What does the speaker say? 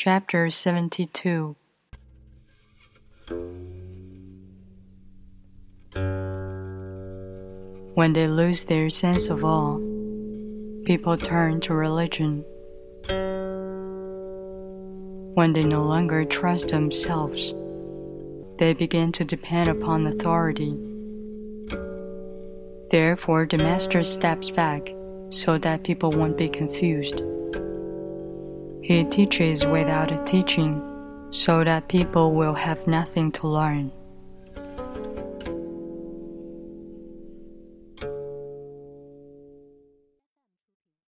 Chapter 72 When they lose their sense of awe, people turn to religion. When they no longer trust themselves, they begin to depend upon authority. Therefore, the master steps back so that people won't be confused. He teaches without teaching so that people will have nothing to learn.